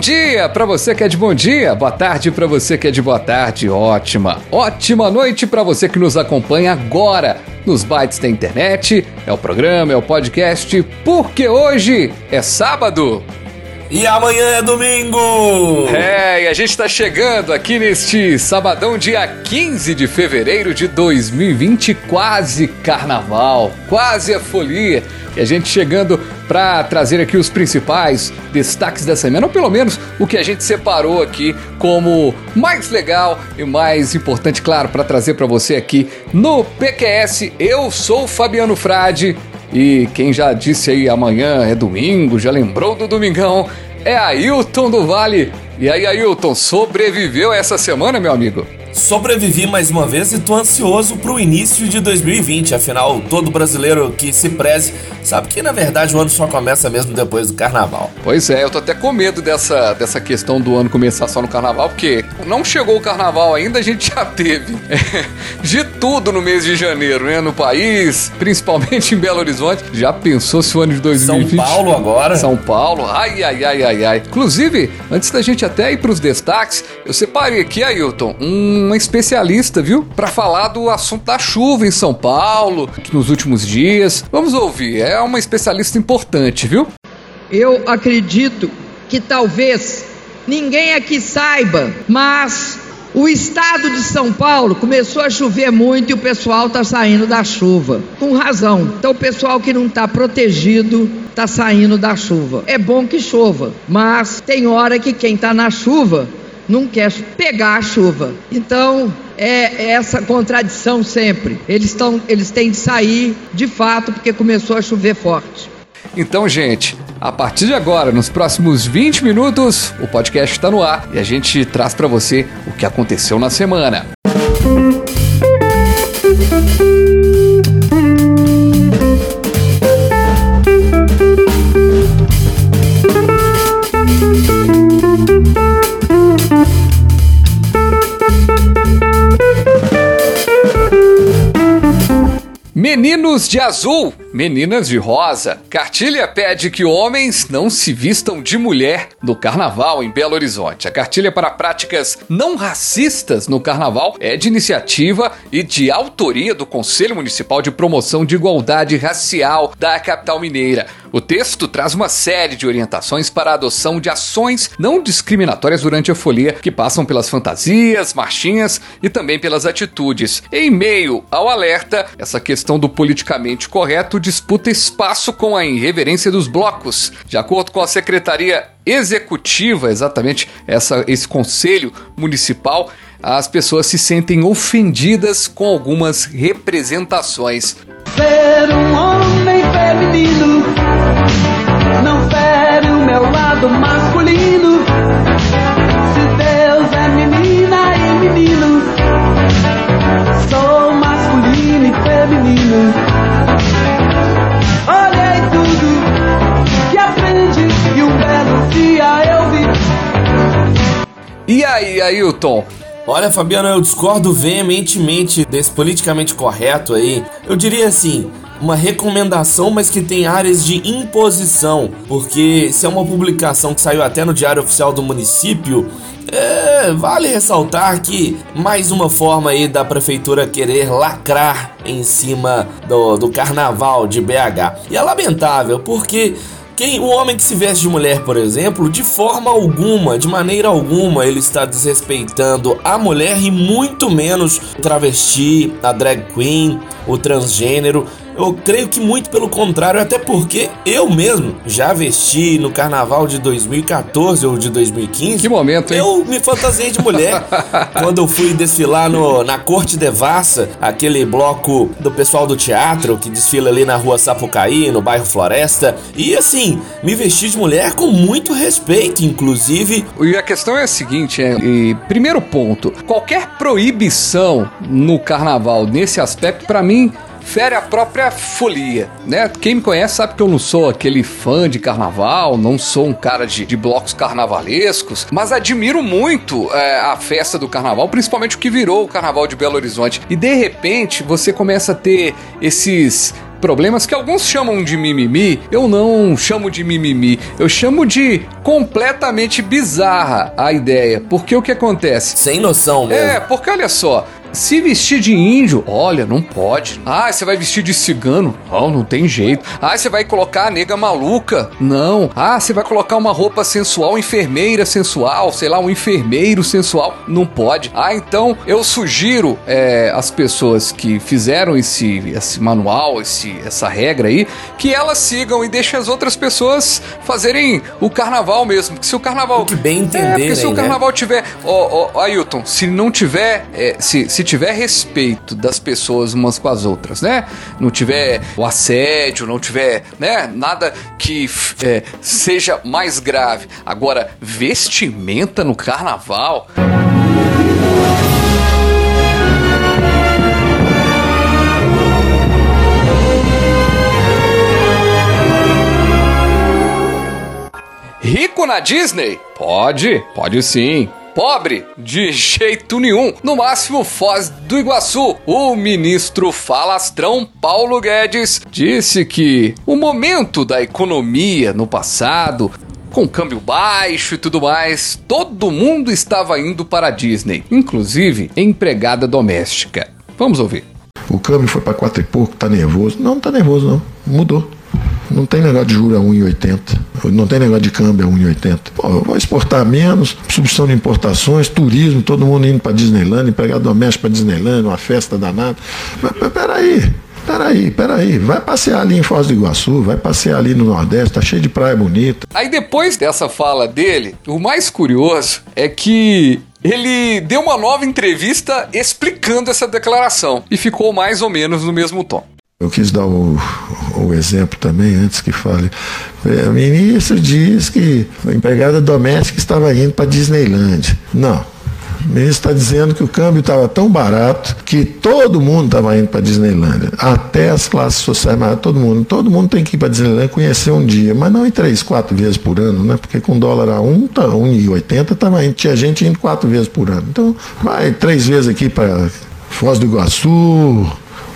Dia para você que é de bom dia, boa tarde para você que é de boa tarde, ótima, ótima noite para você que nos acompanha agora nos bytes da internet, é o programa, é o podcast, porque hoje é sábado. E amanhã é domingo! É, e a gente tá chegando aqui neste sabadão, dia 15 de fevereiro de 2020, quase carnaval, quase a folia. E a gente chegando para trazer aqui os principais destaques da semana, ou pelo menos o que a gente separou aqui como mais legal e mais importante, claro, para trazer para você aqui no PQS. Eu sou o Fabiano Frade e quem já disse aí amanhã é domingo, já lembrou do domingão, é Ailton do Vale. E aí, Ailton, sobreviveu essa semana, meu amigo? Sobrevivi mais uma vez e tô ansioso pro início de 2020. Afinal, todo brasileiro que se preze sabe que na verdade o ano só começa mesmo depois do carnaval. Pois é, eu tô até com medo dessa, dessa questão do ano começar só no carnaval, porque não chegou o carnaval ainda, a gente já teve de tudo no mês de janeiro, né? No país, principalmente em Belo Horizonte. Já pensou se o ano de 2020. São Paulo agora? São Paulo, ai, ai, ai, ai, ai. Inclusive, antes da gente até ir pros destaques, eu separei aqui, Ailton, um uma especialista, viu? Para falar do assunto da chuva em São Paulo nos últimos dias. Vamos ouvir, é uma especialista importante, viu? Eu acredito que talvez ninguém aqui saiba, mas o estado de São Paulo começou a chover muito e o pessoal está saindo da chuva, com razão. Então, o pessoal que não está protegido está saindo da chuva. É bom que chova, mas tem hora que quem está na chuva não quer pegar a chuva. Então, é essa contradição sempre. Eles, tão, eles têm de sair de fato porque começou a chover forte. Então, gente, a partir de agora, nos próximos 20 minutos, o podcast está no ar e a gente traz para você o que aconteceu na semana. Meninos de azul, meninas de rosa. Cartilha pede que homens não se vistam de mulher no carnaval em Belo Horizonte. A cartilha para práticas não racistas no carnaval é de iniciativa e de autoria do Conselho Municipal de Promoção de Igualdade Racial da capital mineira. O texto traz uma série de orientações para a adoção de ações não discriminatórias durante a folia, que passam pelas fantasias, marchinhas e também pelas atitudes. Em meio ao alerta, essa questão do politicamente correto disputa espaço com a irreverência dos blocos. De acordo com a Secretaria Executiva, exatamente essa, esse conselho municipal, as pessoas se sentem ofendidas com algumas representações. Ser um homem feminino não fere o meu lado masculino. E aí, Ailton? Olha, Fabiano, eu discordo veementemente desse politicamente correto aí. Eu diria assim, uma recomendação, mas que tem áreas de imposição, porque se é uma publicação que saiu até no Diário Oficial do município, é, vale ressaltar que mais uma forma aí da prefeitura querer lacrar em cima do, do carnaval de BH. E é lamentável, porque quem, o homem que se veste de mulher, por exemplo, de forma alguma, de maneira alguma, ele está desrespeitando a mulher e muito menos o travesti, a drag queen, o transgênero. Eu creio que muito pelo contrário, até porque eu mesmo já vesti no carnaval de 2014 ou de 2015. Que momento, hein? Eu me fantasiei de mulher quando eu fui desfilar no, na Corte Devassa, aquele bloco do pessoal do teatro que desfila ali na rua Sapucaí, no bairro Floresta. E assim, me vesti de mulher com muito respeito, inclusive. E a questão é a seguinte, é, primeiro ponto, qualquer proibição no carnaval nesse aspecto, para mim, fere a própria folia, né? Quem me conhece sabe que eu não sou aquele fã de carnaval, não sou um cara de, de blocos carnavalescos, mas admiro muito é, a festa do carnaval, principalmente o que virou o carnaval de Belo Horizonte. E de repente você começa a ter esses problemas que alguns chamam de mimimi, eu não chamo de mimimi, eu chamo de completamente bizarra a ideia. Porque o que acontece? Sem noção mesmo. É, porque olha só, se vestir de índio, olha, não pode. Ah, você vai vestir de cigano? Não, não tem jeito. Ah, você vai colocar a nega maluca? Não. Ah, você vai colocar uma roupa sensual, enfermeira sensual, sei lá, um enfermeiro sensual? Não pode. Ah, então eu sugiro é, às pessoas que fizeram esse, esse manual, esse, essa regra aí, que elas sigam e deixem as outras pessoas fazerem o carnaval mesmo. Porque se o carnaval. Que bem É, entenderem, porque se o né? carnaval tiver. Ó, ó, Ailton, se não tiver. é, se, se tiver respeito das pessoas umas com as outras, né? Não tiver o assédio, não tiver, né? Nada que é, seja mais grave. Agora, vestimenta no carnaval. Rico na Disney? Pode, pode sim. Pobre? De jeito nenhum. No máximo, Foz do Iguaçu. O ministro falastrão Paulo Guedes disse que o momento da economia no passado, com câmbio baixo e tudo mais, todo mundo estava indo para a Disney, inclusive empregada doméstica. Vamos ouvir. O câmbio foi para quatro e pouco, tá nervoso. Não, não tá nervoso não. Mudou. Não tem negócio de juros a 1,80. Não tem negócio de câmbio a 1,80. Pô, vou exportar menos, substituição de importações, turismo, todo mundo indo para Disneyland, empregado doméstico para Disneyland, uma festa danada. Peraí, peraí, peraí. Vai passear ali em Foz do Iguaçu, vai passear ali no Nordeste, tá cheio de praia bonita. Aí depois dessa fala dele, o mais curioso é que ele deu uma nova entrevista explicando essa declaração e ficou mais ou menos no mesmo tom. Eu quis dar o, o exemplo também, antes que fale. É, O ministro diz que a empregada doméstica estava indo para Disneyland. Não. O ministro está dizendo que o câmbio estava tão barato que todo mundo estava indo para Disneyland. Até as classes sociais, mas todo mundo. Todo mundo tem que ir para Disneyland conhecer um dia, mas não em três, quatro vezes por ano, né? Porque com dólar a um, tá, 1,80 tava indo, tinha gente indo quatro vezes por ano. Então, vai três vezes aqui para Foz do Iguaçu,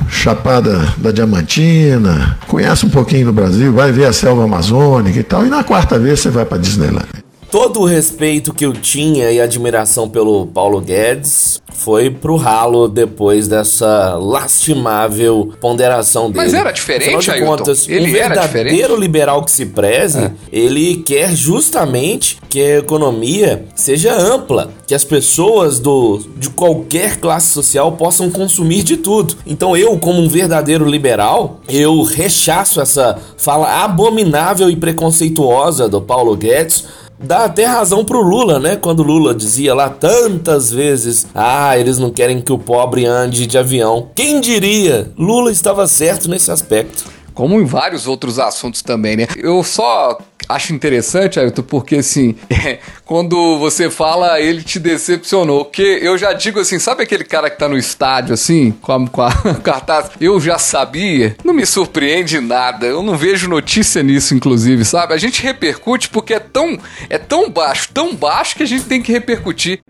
Chapada da Diamantina, conhece um pouquinho do Brasil, vai ver a selva amazônica e tal, e na quarta vez você vai para Disneyland. Todo o respeito que eu tinha e admiração pelo Paulo Guedes foi pro ralo depois dessa lastimável ponderação dele. Mas era diferente, Afinal de Ailton? contas, Ele um verdadeiro liberal que se preze, É. ele quer justamente que a economia seja ampla, que as pessoas do, de qualquer classe social possam consumir de tudo. Então eu, como um verdadeiro liberal, eu rechaço essa fala abominável e preconceituosa do Paulo Guedes, Dá até razão pro Lula, né? Quando Lula dizia lá tantas vezes: Ah, eles não querem que o pobre ande de avião. Quem diria? Lula estava certo nesse aspecto. Como em vários outros assuntos também, né? Eu só acho interessante, Ailton, porque assim, quando você fala, ele te decepcionou. Porque eu já digo assim, sabe aquele cara que tá no estádio, assim, com a, com a cartaz? Eu já sabia. Não me surpreende nada. Eu não vejo notícia nisso, inclusive, sabe? A gente repercute porque é tão, é tão baixo, tão baixo que a gente tem que repercutir.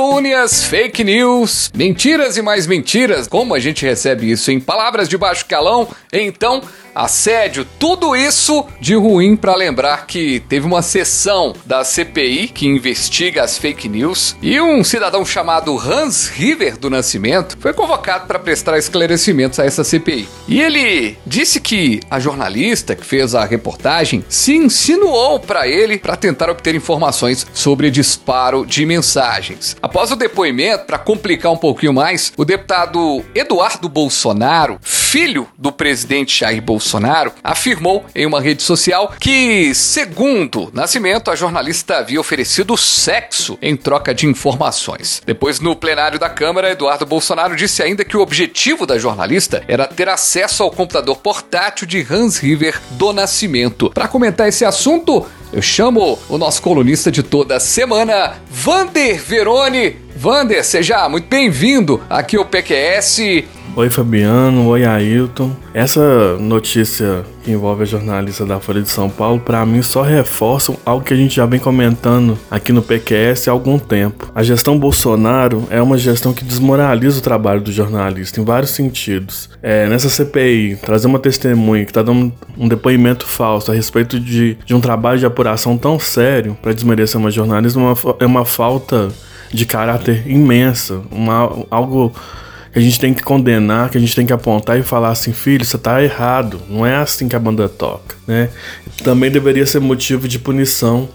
Calúnias, fake news, mentiras e mais mentiras. Como a gente recebe isso em palavras de baixo calão? Então, assédio, tudo isso de ruim para lembrar que teve uma sessão da CPI que investiga as fake news e um cidadão chamado Hans River do Nascimento foi convocado para prestar esclarecimentos a essa CPI. E ele disse que a jornalista que fez a reportagem se insinuou para ele para tentar obter informações sobre disparo de mensagens. Após o depoimento, para complicar um pouquinho mais, o deputado Eduardo Bolsonaro, filho do presidente Jair Bolsonaro, afirmou em uma rede social que, segundo Nascimento, a jornalista havia oferecido sexo em troca de informações. Depois, no plenário da Câmara, Eduardo Bolsonaro disse ainda que o objetivo da jornalista era ter acesso ao computador portátil de Hans River do Nascimento. Para comentar esse assunto, eu chamo o nosso colunista de toda semana, Vander Verone. Vander, seja muito bem-vindo aqui ao PQS. Oi Fabiano, oi Ailton. Essa notícia que envolve a jornalista da Folha de São Paulo, para mim só reforça algo que a gente já vem comentando aqui no PQS há algum tempo. A gestão Bolsonaro é uma gestão que desmoraliza o trabalho do jornalista em vários sentidos. É, nessa CPI, trazer uma testemunha que está dando um depoimento falso a respeito de, de um trabalho de apuração tão sério para desmerecer uma jornalista é uma, é uma falta de caráter imensa, uma, algo que a gente tem que condenar, que a gente tem que apontar e falar assim, filho, você tá errado, não é assim que a banda toca, né? Também deveria ser motivo de punição,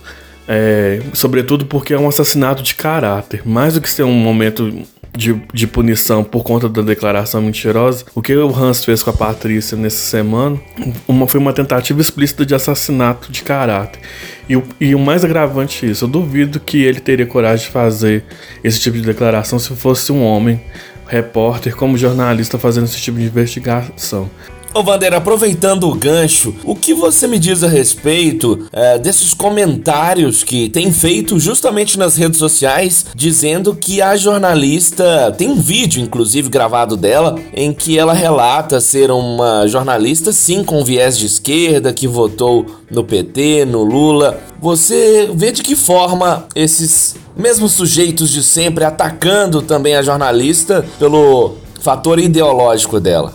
é, sobretudo porque é um assassinato de caráter, mais do que ser um momento de, de, punição por conta da declaração mentirosa, o que o Hans fez com a Patrícia nessa semana uma, foi uma tentativa explícita de assassinato de caráter. E o, e o mais agravante disso, eu duvido que ele teria coragem de fazer esse tipo de declaração se fosse um homem repórter, como jornalista fazendo esse tipo de investigação. Ô Vander, aproveitando o gancho, o que você me diz a respeito é, desses comentários que tem feito justamente nas redes sociais, dizendo que a jornalista tem um vídeo, inclusive gravado dela, em que ela relata ser uma jornalista, sim, com viés de esquerda, que votou no PT, no Lula. Você vê de que forma esses mesmos sujeitos de sempre atacando também a jornalista pelo fator ideológico dela?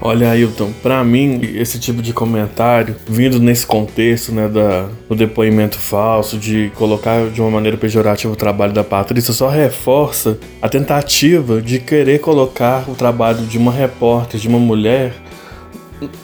Olha, Ailton, para mim, esse tipo de comentário, vindo nesse contexto, né, da, do depoimento falso, de colocar de uma maneira pejorativa o trabalho da Patrícia, só reforça a tentativa de querer colocar o trabalho de uma repórter, de uma mulher,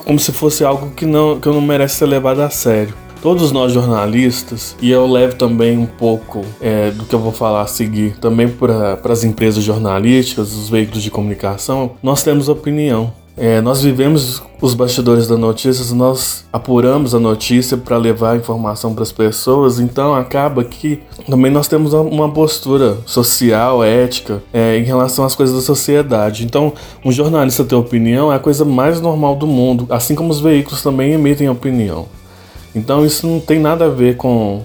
como se fosse algo que não, que não merece ser levado a sério. Todos nós jornalistas, e eu levo também um pouco é, do que eu vou falar a seguir, também para as empresas jornalísticas, os veículos de comunicação, nós temos opinião. É, nós vivemos os bastidores da notícia, nós apuramos a notícia para levar a informação para as pessoas, então acaba que também nós temos uma postura social, ética, é, em relação às coisas da sociedade. Então, um jornalista ter opinião é a coisa mais normal do mundo, assim como os veículos também emitem opinião. Então, isso não tem nada a ver com,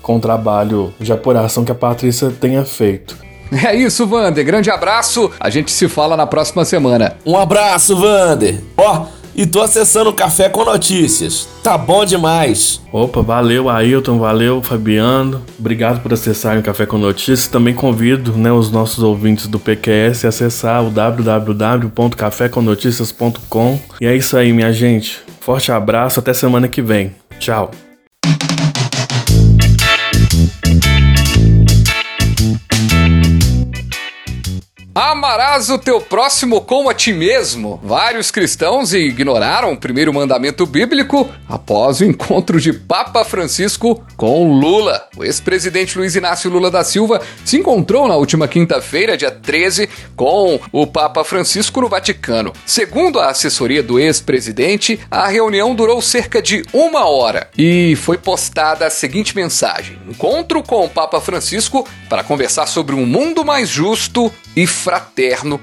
com o trabalho de apuração que a Patrícia tenha feito. É isso, Vander. Grande abraço. A gente se fala na próxima semana. Um abraço, Vander. Ó, e tô acessando o Café com Notícias. Tá bom demais. Opa, valeu Ailton, valeu Fabiano. Obrigado por acessarem o Café com Notícias. Também convido né, os nossos ouvintes do PQS a acessar o www.cafécomnoticias.com. E é isso aí, minha gente. Forte abraço, até semana que vem. Tchau. Amarás o teu próximo como a ti mesmo. Vários cristãos ignoraram o primeiro mandamento bíblico após o encontro de Papa Francisco com Lula. O ex-presidente Luiz Inácio Lula da Silva se encontrou na última quinta-feira, dia 13, com o Papa Francisco no Vaticano. Segundo a assessoria do ex-presidente, a reunião durou cerca de uma hora e foi postada a seguinte mensagem: Encontro com o Papa Francisco para conversar sobre um mundo mais justo e fraterno.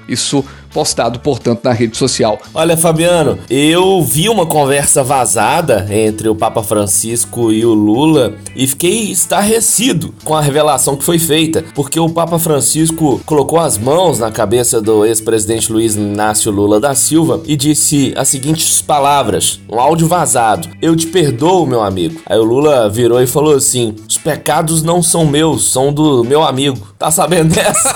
Isso postado, portanto, na rede social. Olha, Fabiano, eu vi uma conversa vazada entre o Papa Francisco e o Lula e fiquei estarrecido com a revelação que foi feita, porque o Papa Francisco colocou as mãos na cabeça do ex-presidente Luiz Inácio Lula da Silva e disse as seguintes palavras, um áudio vazado: Eu te perdoo, meu amigo. Aí o Lula virou e falou assim: Os pecados não são meus, são do meu amigo. Tá sabendo dessa?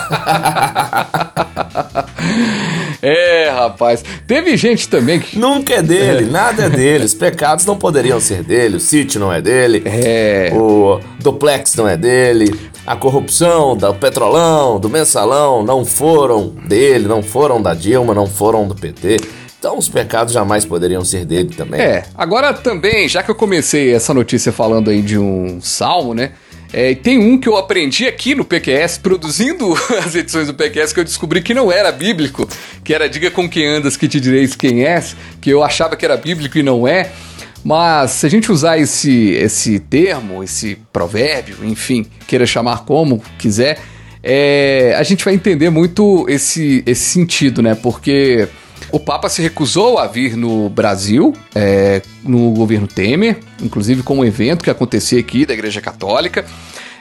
É, rapaz. Teve gente também que. Nunca é dele, nada é dele. Os pecados não poderiam ser dele. O sítio não é dele. É. O duplex não é dele. A corrupção do petrolão, do mensalão, não foram dele, não foram da Dilma, não foram do PT. Então os pecados jamais poderiam ser dele também. É, agora também, já que eu comecei essa notícia falando aí de um salmo, né? É, tem um que eu aprendi aqui no PQS, produzindo as edições do PQS, que eu descobri que não era bíblico, que era Diga com quem andas que te direis quem és, que eu achava que era bíblico e não é. Mas se a gente usar esse, esse termo, esse provérbio, enfim, queira chamar como quiser, é, a gente vai entender muito esse, esse sentido, né? Porque o Papa se recusou a vir no Brasil, é, no governo Temer, inclusive com um evento que acontecia aqui da Igreja Católica.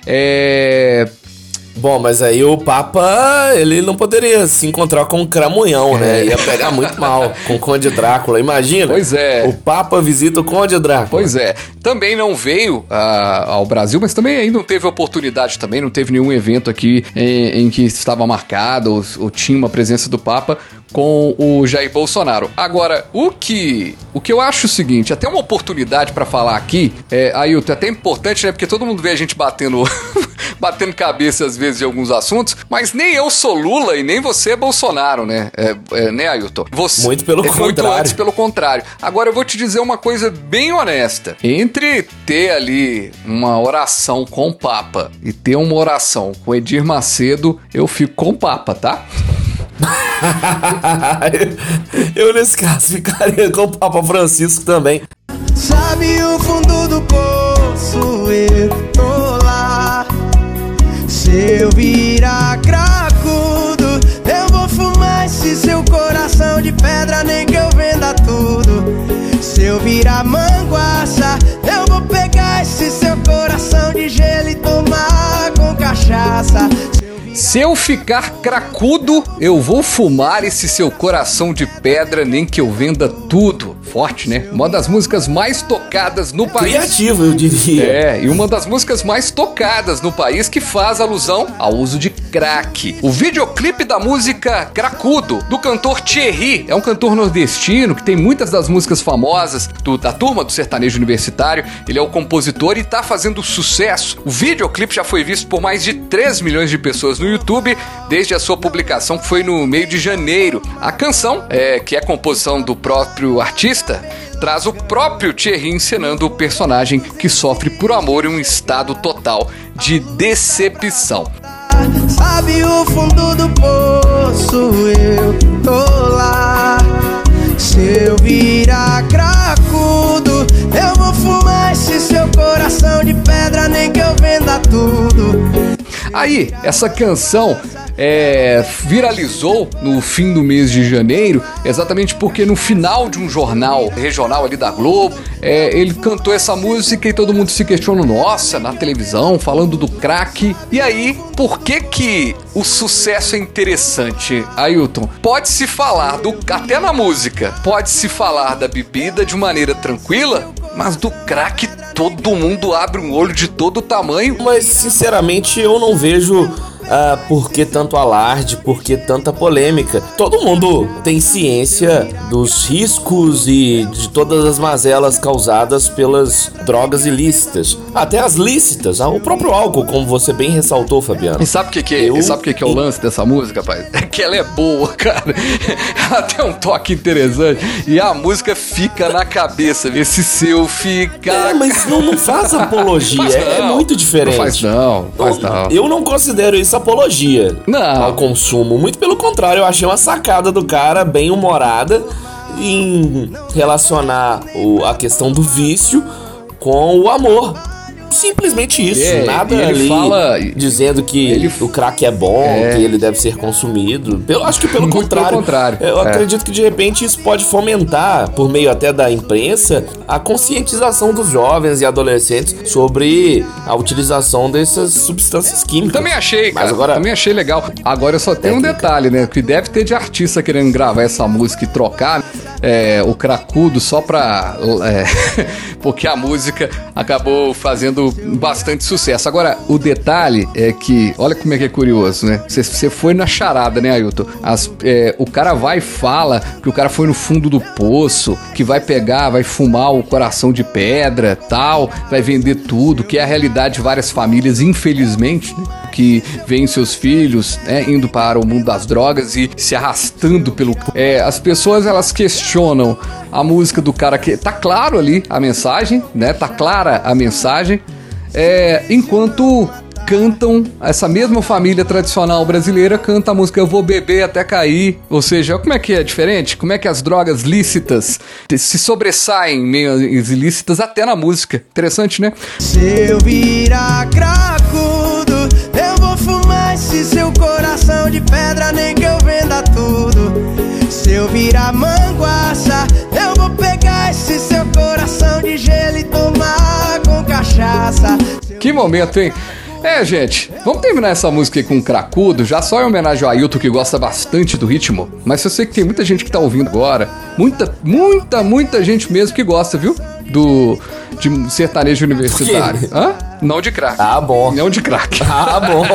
É, Bom, mas aí o Papa, ele não poderia se encontrar com o Cramunhão, né? Ia pegar muito mal com o Conde Drácula, imagina. Pois é. O Papa visita o Conde Drácula. Pois é. Também não veio ah, ao Brasil, mas também aí não teve oportunidade também, não teve nenhum evento aqui em, em que estava marcado ou, ou tinha uma presença do Papa com o Jair Bolsonaro. Agora, o que o que eu acho o seguinte, até uma oportunidade para falar aqui, é, Ailton, é até importante, né? Porque todo mundo vê a gente batendo batendo cabeça às vezes em alguns assuntos, mas nem eu sou Lula e nem você é Bolsonaro, né? É, é, né, Ailton? Você, Muito pelo é, contrário. Muito antes pelo contrário. Agora eu vou te dizer uma coisa bem honesta. Entre ter ali uma oração com o Papa e ter uma oração com Edir Macedo, eu fico com o Papa, tá? eu, nesse caso, ficaria com o Papa Francisco também. Sabe o fundo do poço, eu tô lá. Se eu virar cracudo, eu vou fumar esse seu coração de pedra, nem que eu venda tudo. Se eu virar manguaça, eu vou pegar esse seu coração de gelo e tomar com cachaça. Se eu ficar cracudo, eu vou fumar esse seu coração de pedra, nem que eu venda tudo. Forte, né? Uma das músicas mais tocadas no país. Criativo, eu diria. É, e uma das músicas mais tocadas no país que faz alusão ao uso de crack. O videoclipe da música Cracudo, do cantor Thierry, é um cantor nordestino que tem muitas das músicas famosas do, da turma do sertanejo universitário. Ele é o compositor e tá fazendo sucesso. O videoclipe já foi visto por mais de 3 milhões de pessoas no YouTube desde a sua publicação, que foi no meio de janeiro. A canção, é, que é composição do próprio artista, traz o próprio Thierry encenando o personagem que sofre por amor em um estado total de decepção. Sabe o fundo do poço, eu tô lá. Se eu virar cracudo, eu vou fumar esse seu coração de pedra, nem que eu venda tudo. Aí, essa canção é, viralizou no fim do mês de janeiro, exatamente porque no final de um jornal regional ali da Globo, é, ele cantou essa música e todo mundo se questionou, nossa, na televisão, falando do crack. E aí, por que que o sucesso é interessante, Ailton? Pode-se falar do até na música, pode-se falar da bebida de maneira tranquila, mas do crack todo mundo abre um olho de todo tamanho. Mas sinceramente eu não vejo ah, por que tanto alarde, por que tanta polêmica. Todo mundo tem ciência dos riscos e de todas as mazelas causadas pelas drogas ilícitas, até as lícitas, ah, o próprio álcool, como você bem ressaltou, Fabiano. E sabe o que, que, é? Eu- e sabe o que, que é o lance dessa música, pai? É que ela é boa, cara. Ela tem um toque interessante. E a música fica na cabeça. Esse seu fica. É, mas não, não faz apologia, Faz é, é não. muito diferente. Não faz não, faz não. Eu não considero apologia Não. ao consumo. Muito pelo contrário, eu achei uma sacada do cara bem humorada em relacionar o- a questão do vício com o amor. Simplesmente isso, É, nada ele fala- dizendo que ele- o crack é bom, É. que ele deve ser consumido. Eu acho que pelo Muito pelo contrário. contrário, Eu é. acredito que de repente isso pode fomentar, por meio até da imprensa, a conscientização dos jovens e adolescentes sobre a utilização dessas substâncias químicas. Também achei, Mas cara. agora- Também achei legal. Agora só tem um detalhe, né? Que deve ter de artista querendo gravar essa música e trocar. É, o cracudo só pra. É, porque a música acabou fazendo bastante sucesso. Agora, o detalhe é que, olha como é que é curioso, né? Você foi na charada, né, Ailton? As, é, o cara vai e fala que o cara foi no fundo do poço, que vai pegar, vai fumar o coração de pedra, tal, vai vender tudo, que é a realidade de várias famílias, infelizmente, né? Que veem seus filhos né, indo para o mundo das drogas e se arrastando pelo. É, as pessoas elas questionam a música do cara que tá claro ali a mensagem, né? Tá clara a mensagem. É, enquanto cantam, essa mesma família tradicional brasileira canta a música Eu Vou Beber Até Cair. Ou seja, como é que é diferente? Como é que as drogas lícitas se sobressaem meio ilícitas até na música? Interessante, né? Se eu virar vou fumar esse seu coração de pedra, nem que eu venda tudo. Se eu virar manguaça, eu vou pegar esse seu coração de gelo e tomar com cachaça. Que momento, hein? É, gente, vamos terminar essa música aí com um cracudo, já só em homenagem ao Ailton que gosta bastante do ritmo, mas eu sei que tem muita gente que tá ouvindo agora, muita, muita, muita gente mesmo que gosta, viu? Do de sertanejo universitário. Hã? Não de crack. Ah, bom. Não de crack. Ah, bom.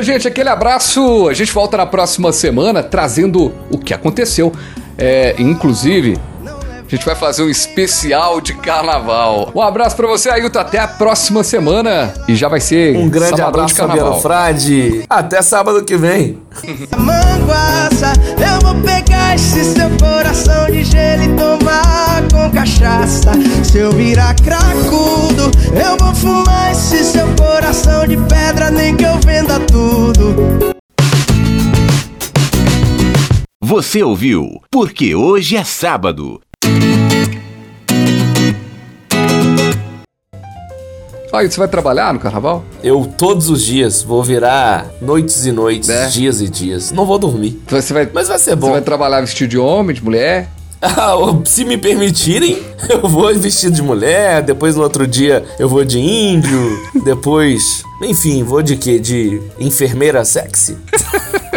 Gente, aquele abraço. A gente volta na próxima semana trazendo o que aconteceu. É, inclusive, a gente vai fazer um especial de carnaval. Um abraço pra você, Ailton. Até a próxima semana. E já vai ser Um grande abraço, de carnaval. Fabiano Frade. Até sábado que vem. Manguaça, eu vou pegar esse seu coração de gelo e tomar com cachaça. Se eu virar cracudo, eu vou fumar esse seu coração de pedra, nem que eu venda tudo. Você ouviu? Porque hoje é sábado. Aí, você vai trabalhar no carnaval? Eu todos os dias vou virar noites e noites, É. dias e dias. Não vou dormir. Você vai, Mas vai ser você bom. vai trabalhar vestido de homem, de mulher? Ah, Se me permitirem, eu vou vestido de mulher, depois no outro dia eu vou de índio, depois, enfim, vou de quê? De enfermeira sexy?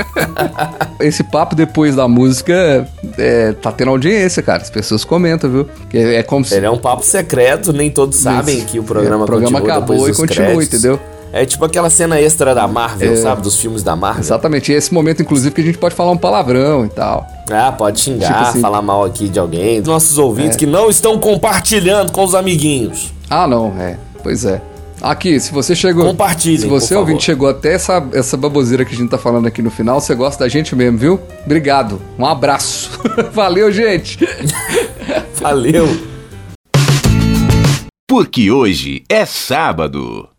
Esse papo depois da música é, tá tendo audiência, cara. As pessoas comentam, viu? É, é como se. Ele é um papo secreto, nem todos sabem Isso. que o programa, É, o programa acabou e continua, entendeu? É tipo aquela cena extra da Marvel, É. sabe? Dos filmes da Marvel. Exatamente. E esse momento, inclusive, que a gente pode falar um palavrão e tal. Ah, pode xingar, Tipo assim. falar mal aqui de alguém. Dos nossos ouvintes É. que não estão compartilhando com os amiguinhos. Ah, não, é. Pois é. Aqui, se você chegou. Compartilhem, Se você por ouvinte favor. chegou até essa, essa baboseira que a gente tá falando aqui no final, você gosta da gente mesmo, viu? Obrigado. Um abraço. Valeu, gente. Valeu! Porque hoje é sábado.